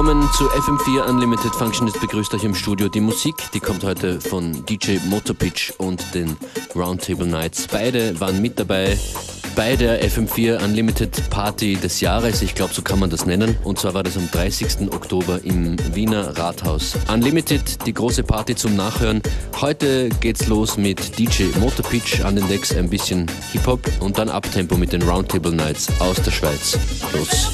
Willkommen zu FM4 Unlimited Functionist begrüßt euch im Studio. Die Musik, die kommt heute von DJ Motorpitch und den Roundtable Nights. Beide waren mit dabei bei der FM4 Unlimited Party des Jahres. Ich glaube, so kann man das nennen. Und zwar war das am 30. Oktober im Wiener Rathaus. Unlimited, die große Party zum Nachhören. Heute geht's los mit DJ Motorpitch an den Decks, ein bisschen Hip-Hop und dann Abtempo mit den Roundtable Nights aus der Schweiz. Los.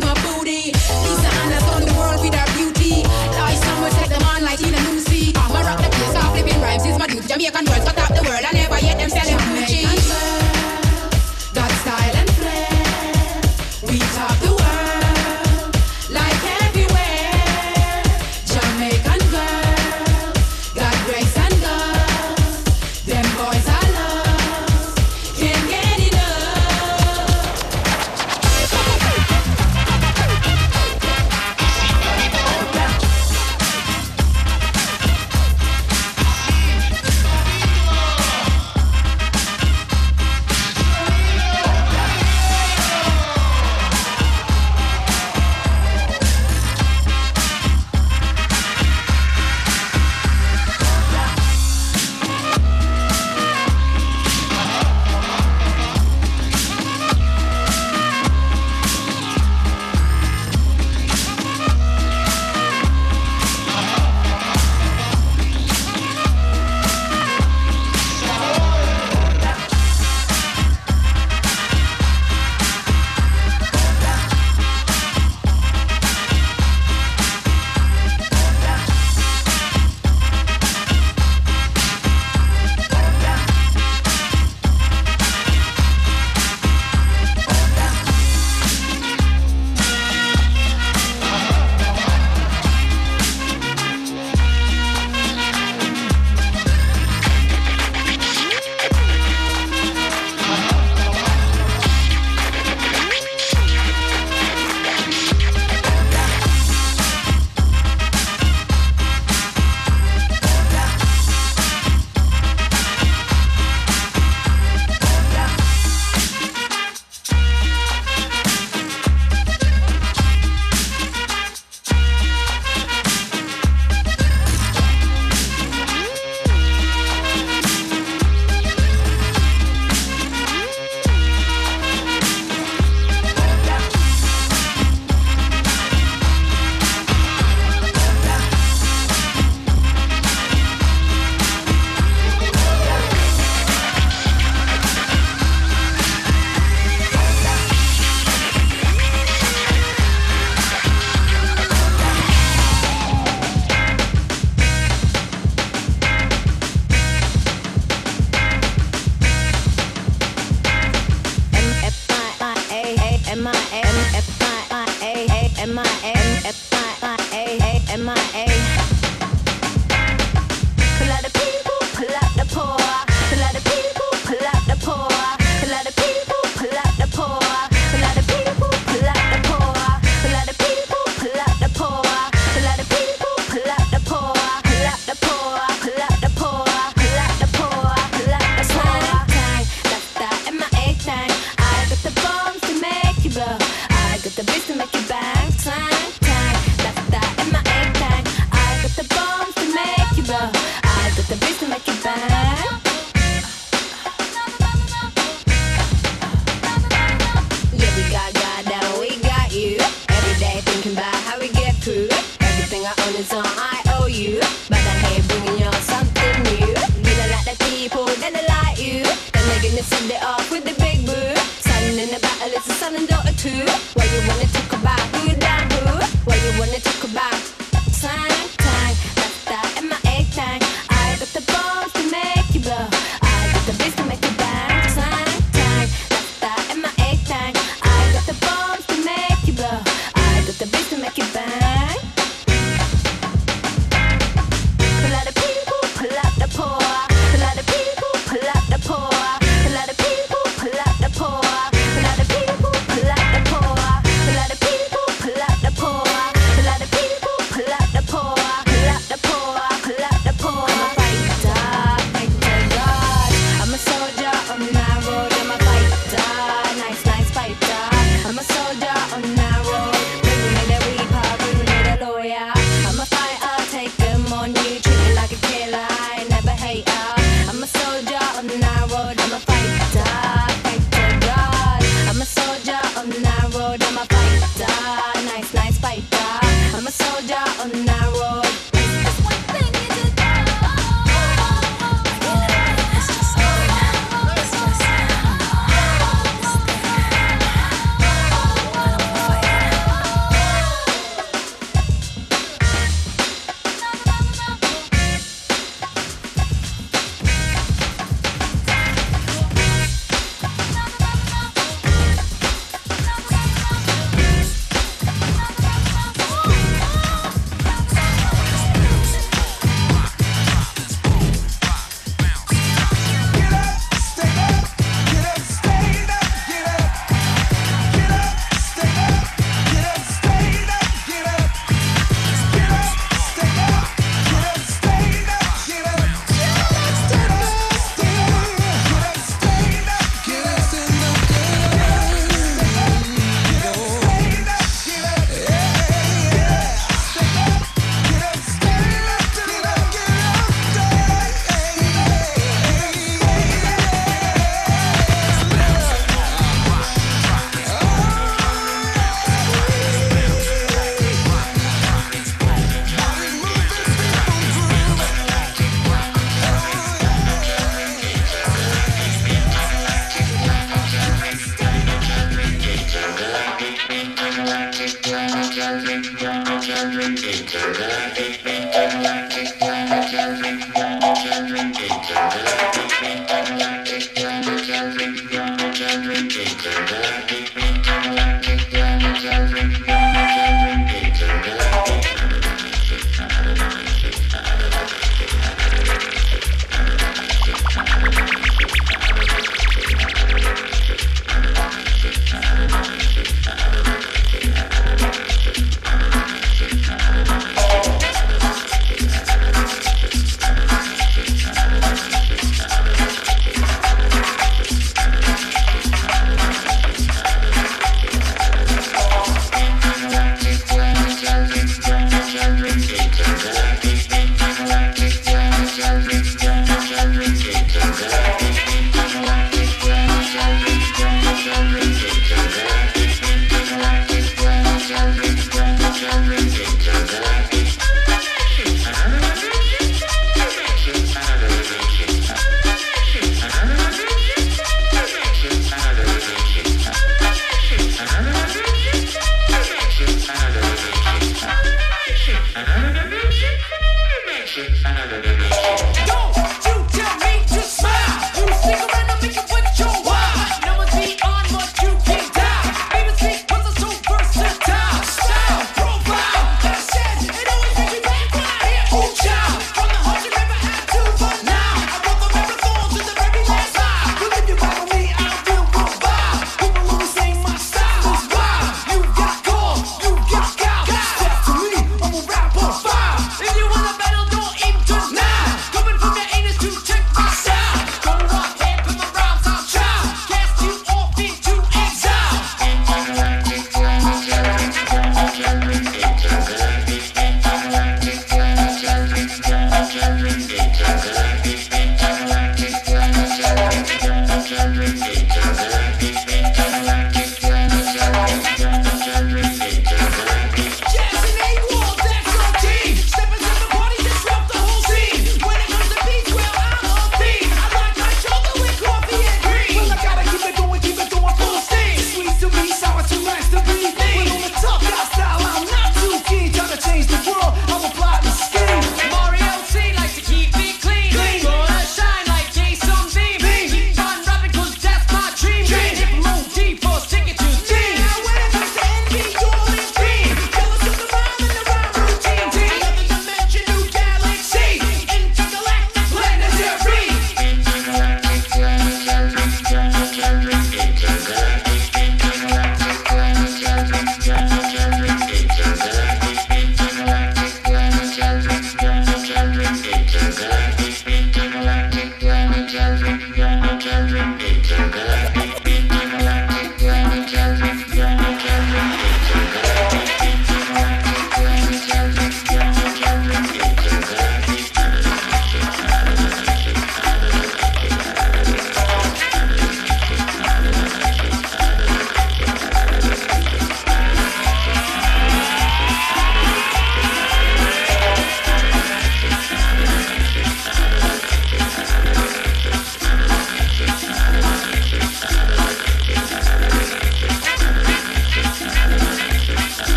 to my booty.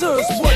Advertisers.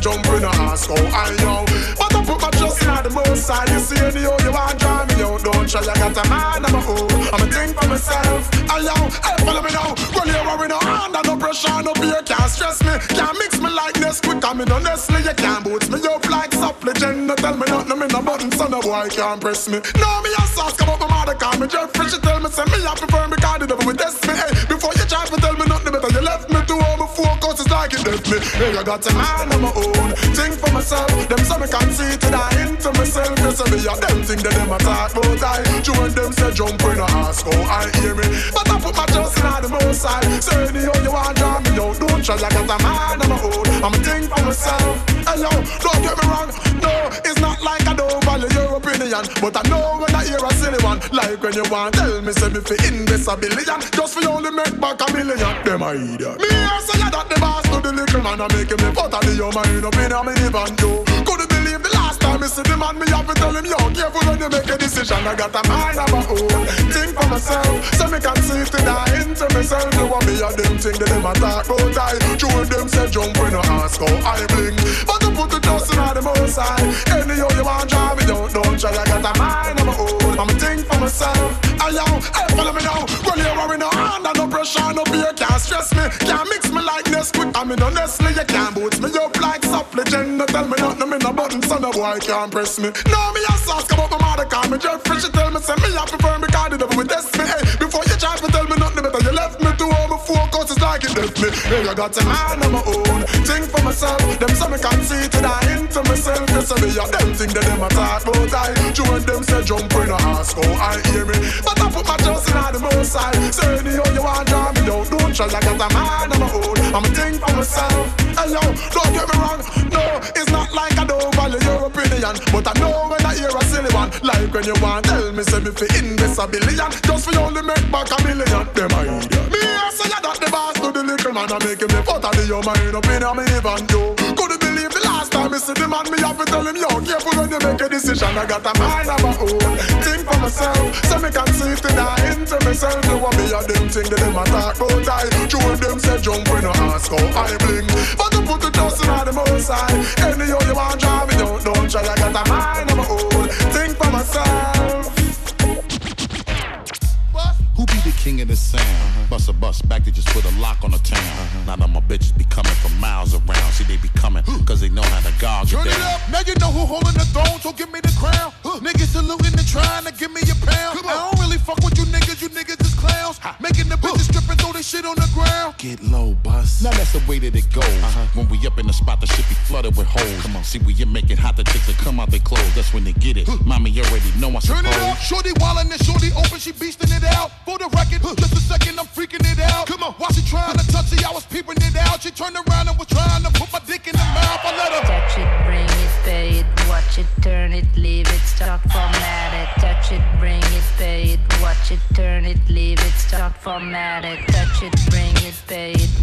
Jump in a ask how I know. But I put my trust in the most side. You see any how you want drive me out, don't try. I got a mind on my own, I'm a think for myself. I yo, hey, follow me now. Well, you worry no under no pressure, no beer can't stress me. Can't mix me like this quick, I'm in honestly. You can't boot me up like supplicant. No tell me nothing, me no button, so no boy can't press me. No, me a sauce, come up my mother, call me Jeffrey. She tell me, say me, I prefer me, cause the devil will test me. Hey, before you try to tell me nothing better, you left me like it left me. Hey, I got a mind on my own, think for myself. Them so me can see to die into myself. You say me a them thing that them attack, but I. You and them say jump in a ask, oh, I hear me. But I put my trust in the most side. So anyhow you want draw me out, don't try. I got a mind on my own. I'm a think for myself. Hey yo, don't get me wrong. No, it's not like I don't your opinion, but I know when I hear a silly one, like when you want tell me say me fi invest a billion, just for you only make back a million. Them a idiot. Me here say that the boss to the little man, I make him me put a your mind up in a minivan too. Couldn't believe the time me see the man, me have to tell him yo, careful when you make a decision. I got a mind of my own, think for myself, so me can see to die into myself. You want me a them thing that them a talk about I. True them say jump when you ask how I bling, but to put the trust in the most high. Anyhow you want drive me don't don't try. I got a mind own, I'm a think for myself. I yo, hey follow me now. Well you worry no under no pressure, no fear can't stress me, can't mix me like this quick. I mean honestly you can't boot me up like supplicant. No tell me nothing, me no button, so no boy can't press me. No me a come up my mother call me Jeffrey. She tell me say me I prefer me cause the devil will test me. Hey, before you to me like it me. Hey, I got a mind on my own, think for myself. Them so me can see to die into myself. Say me a them thing that them a about I. You and them say jump in a ask how I hear me, but I put my trust in the most side. So anyhow you want draw me down, don't try. I got a mind on my own, I'm a think for myself. Don't get me wrong, no, it's not like I don't value your opinion, but I know when I hear a silly one, like when you want tell me say me fi invest a billion, just for only make back a million. Them a idiot. Me I say that the boss to the little man, I make him the foot of the your mind up in a minivan too. Couldn't believe the last time me see the man, me have to tell him yo, careful when you make a decision. I got a mind of my own, think for myself, so me can see to die into myself. You want me a them thing that them a talk about I. True them say jump when you ask how I bling, but to put the trust in the most high. Anyhow you want to drive me don't don't try. I got a mind of my own, think for myself. Who be the king of the sound? Uh-huh. Bust a bus back to just put a lock on the town. Uh-huh. Now that my bitches be coming from miles around. See, they be coming, cause they know how to gog Turn it down. up. Now you know who holding the throne, so give me the crown. Niggas saluting and trying to give me a pound. I don't really fuck with you niggas, you niggas is clowns. Making the bitches strip and throw this shit on the ground. Get low, bus. Now that's the way that it goes. Uh-huh. When we up in the spot, the shit be flooded with holes. Come on. See, when you make it hot, the chicks that come out they clothes. That's when they get it. Mommy you already know I Turn suppose. it up. Shorty wildin' and shorty open, she beastin' it out. For the record, just a second, I'm freaking it out. Come on. While she trying to touch it, I was peeping it out. She turned around and was trying to put my dick in the mouth. I let her. Touch it, bring it, pay it, watch it, turn it, leave it, start format it. Touch it, bring it, pay it, watch it, turn it, leave it, start format it. Touch it,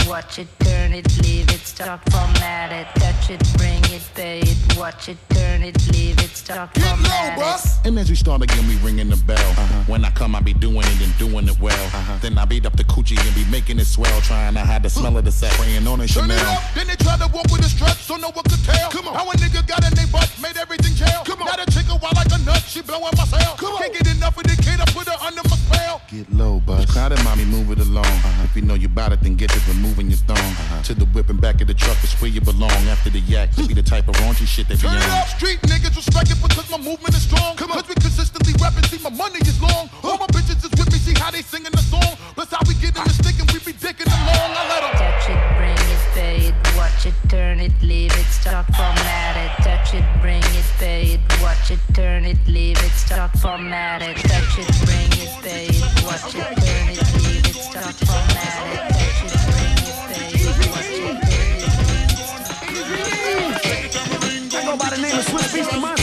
watch it, turn it, leave it, start format it. Touch it, bring it, pay it, watch it, turn it, leave it, start Get low, format it. And as we start again, we ringing the bell. Uh-huh. When I come, I be doing it and doing it well. Uh-huh. Then I beat up the coochie and be making it swell. Trying to hide the smell of the sack. Praying on it, Turn Chanel. it up. Then they try to walk with a strut, so no one could tell. Come on. How a nigga got in they butt, made everything jail. Come on. Now the chick a wild like a nut, she blowing my cell. Come on. Can't get enough of the kid, I put her under my spell. Get low, bus. Crowded, mommy, move it along. Uh-huh. If you know you bout it, then get to removing your thong. Uh-huh. To the whip and back of the truck is where you belong. After the yak, to be the type of raunchy shit that Turn it on. up, street niggas respect it because my movement is strong. Come on. Cause we consistently rapping, see my money is long. All my bitches is with me, see how they singing the song. Plus how we get in the stick and we be dicking along. I let 'em. Touch it, bring it, pay it, watch it, turn it, leave it, start format it. Touch it, bring it, pay it, watch it, turn it, leave it, start format it. Touch it, bring it, pay it, watch it, turn it, leave it, start format it. Of Swiss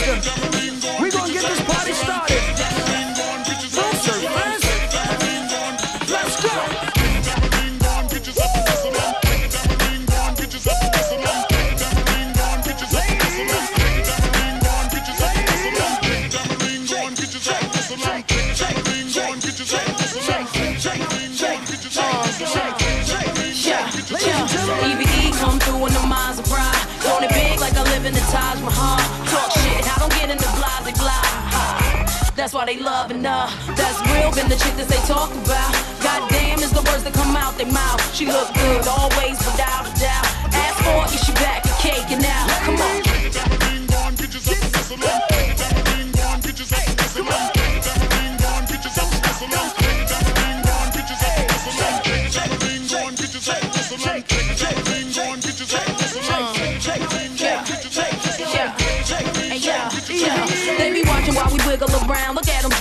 why they loving her. That's real, been the chick that they talk about. Goddamn is the words that come out their mouth. She look good, always without a doubt. Ask for it, she back and cake and now. Come on.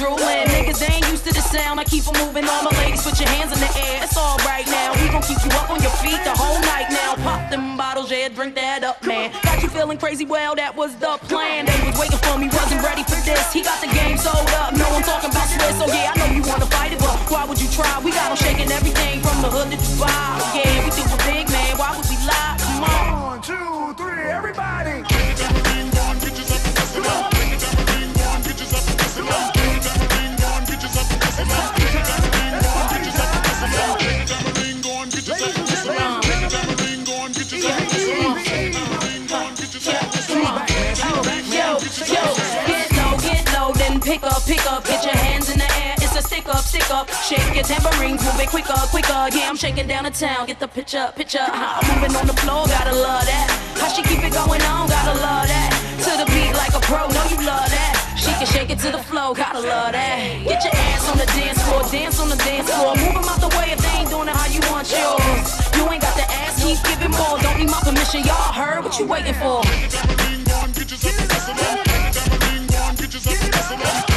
Drooling. Niggas they ain't used to the sound. I keep on moving. All my ladies, put your hands in the air. It's all right now. We gon' keep you up on your feet the whole night now. Pop them bottles, yeah, drink that up, man. Got you feeling crazy? Well, that was the plan. They was waiting for me, wasn't ready for this. He got the game sold up. No I'm talking about Swiss. So oh, yeah, I know you wanna fight it, but why would you try? We got got 'em shaking everything from the hood to Dubai. Yeah, we do a big man. Why would we lie? Come on. One, two, three, everybody. Pick up, pick up, get your hands in the air. It's a stick up, stick up. Shake your tambourines, move it quicker, quicker. Yeah, I'm shaking down the town. Get the picture, picture. How I'm moving on the floor, gotta love that. How she keep it going on, gotta love that. To the beat like a pro, know you love that. She can shake it to the flow, gotta love that. Get your ass on the dance floor, dance on the dance floor. Move 'em out the way if they ain't doing it how you want yours. You ain't got the ass, keep giving more. Don't need my permission, y'all heard what you waiting for. I'm up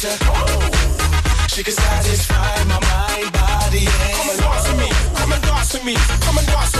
to oh, hold. She can satisfy my mind, body, and soul. Come and dance with me, come and dance with me, come and dance with me.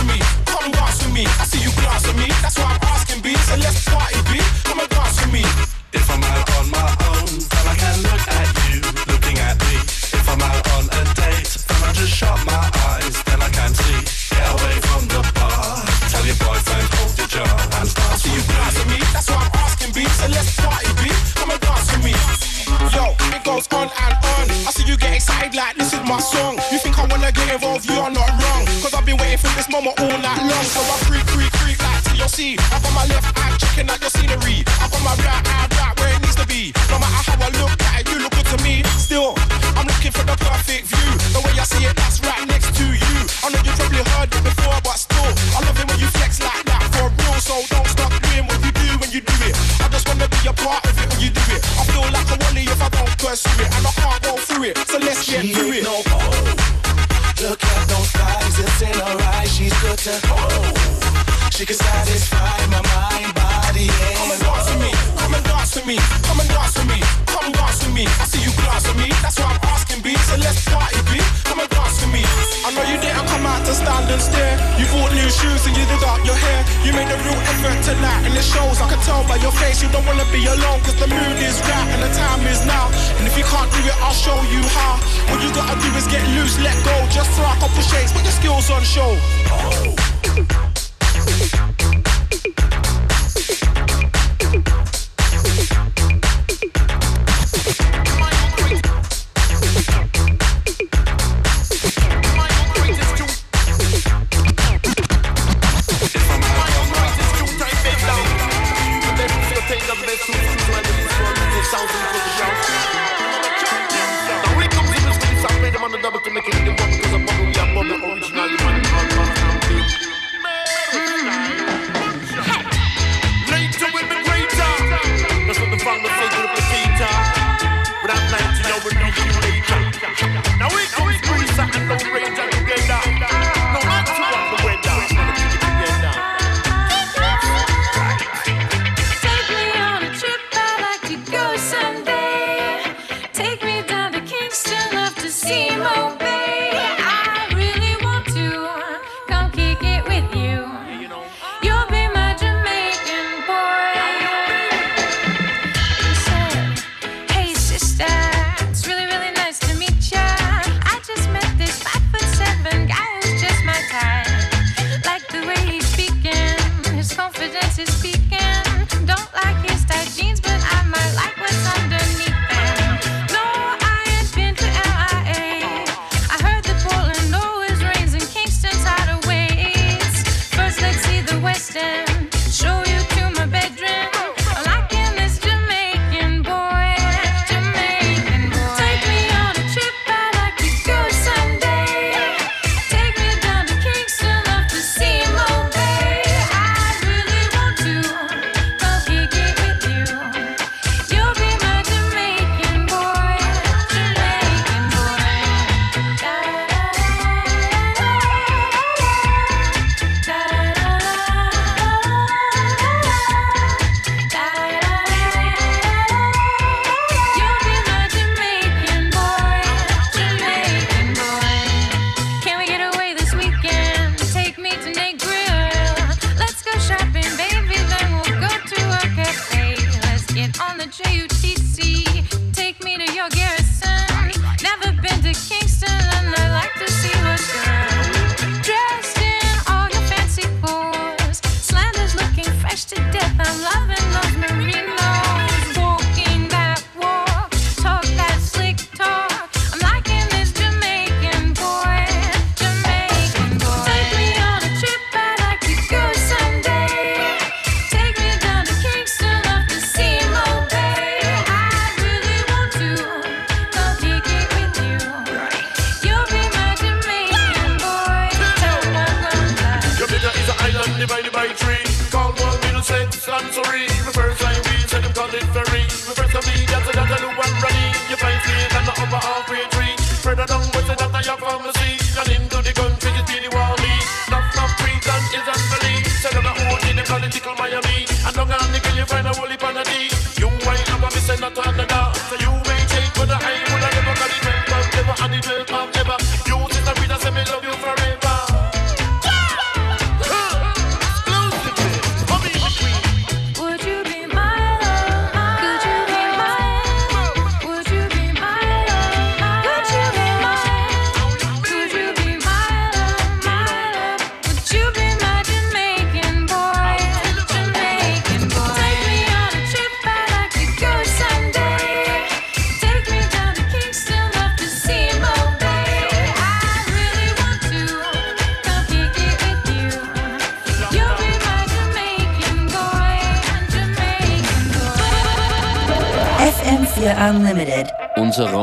summer all night long. So I be alone, cause the mood is right and the time is now. And if you can't do it, I'll show you how. What you gotta do is get loose, let go, just throw a couple shakes, put your skills on show. Oh.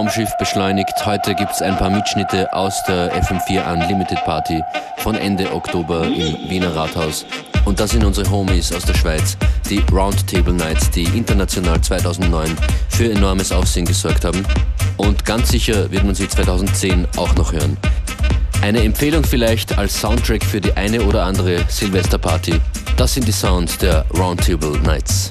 Unser Raumschiff beschleunigt. Heute gibt es ein paar Mitschnitte aus der FM4 Unlimited Party von Ende Oktober im Wiener Rathaus. Und das sind unsere Homies aus der Schweiz, die Roundtable Nights, die international 2009 für enormes Aufsehen gesorgt haben. Und ganz sicher wird man sie 2010 auch noch hören. Eine Empfehlung vielleicht als Soundtrack für die eine oder andere Silvesterparty. Das sind die Sounds der Roundtable Nights.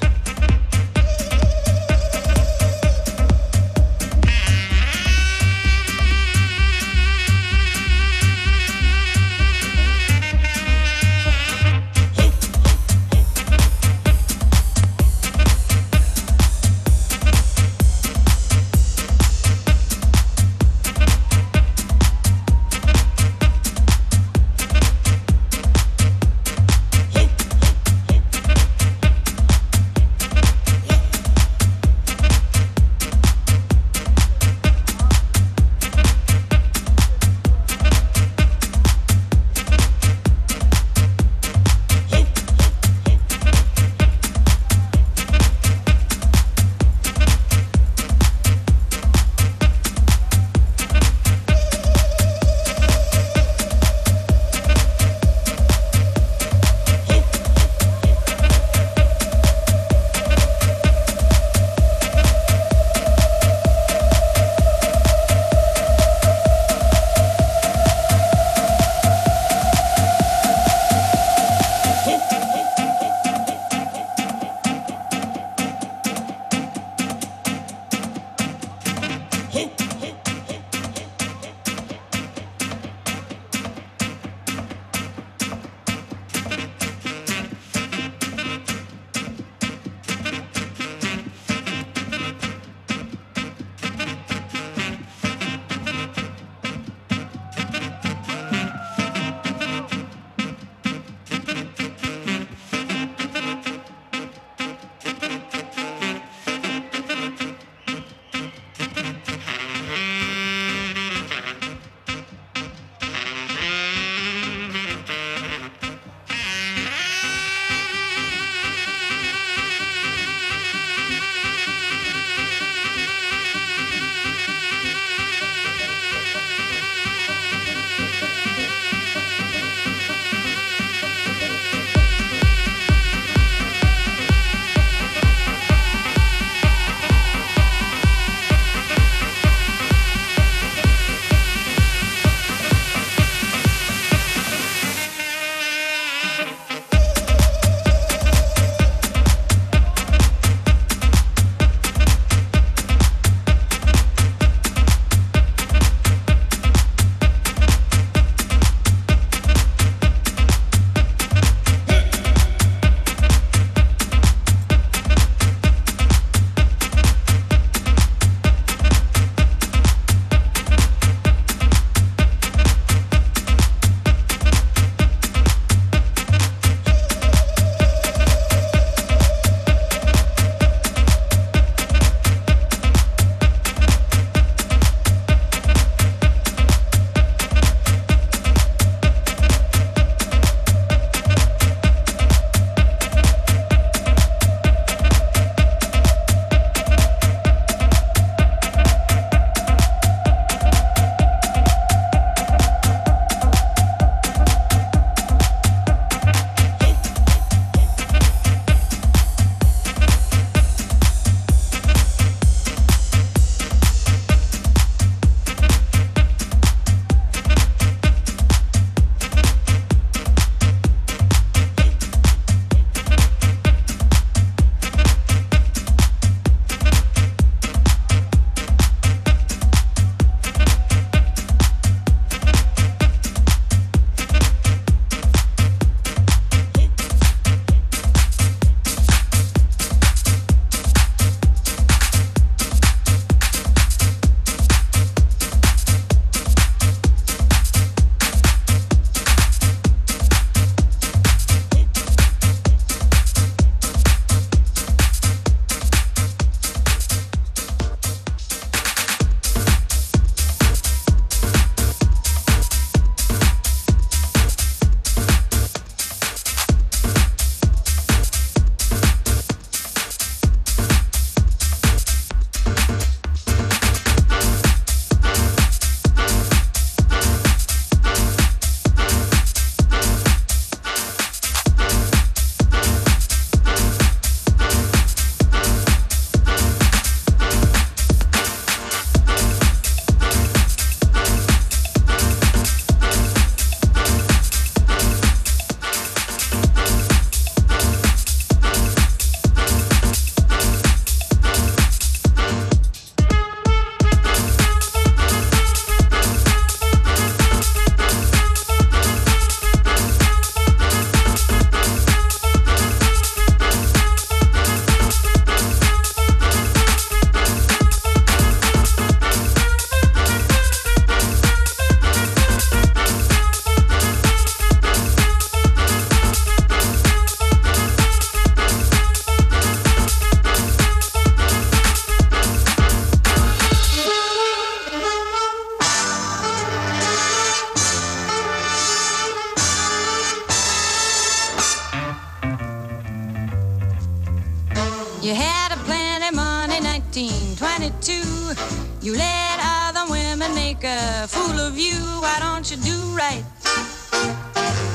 You let other women make a fool of you. Why don't you do right?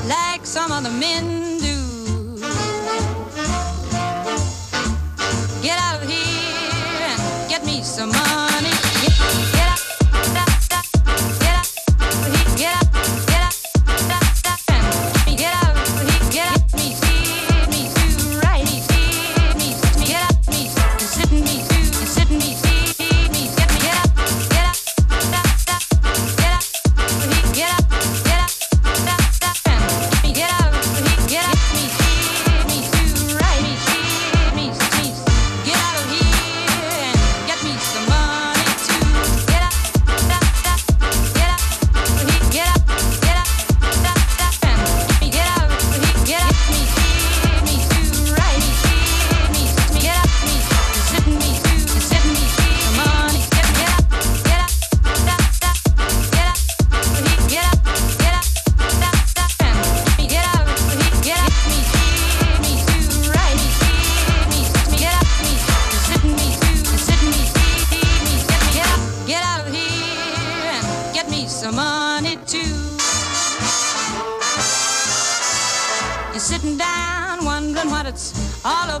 Like some other men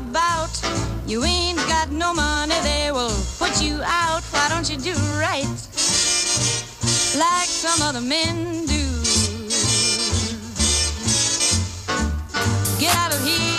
about. You ain't got no money, they will put you out. Why don't you do right like some other men do? Get out of here.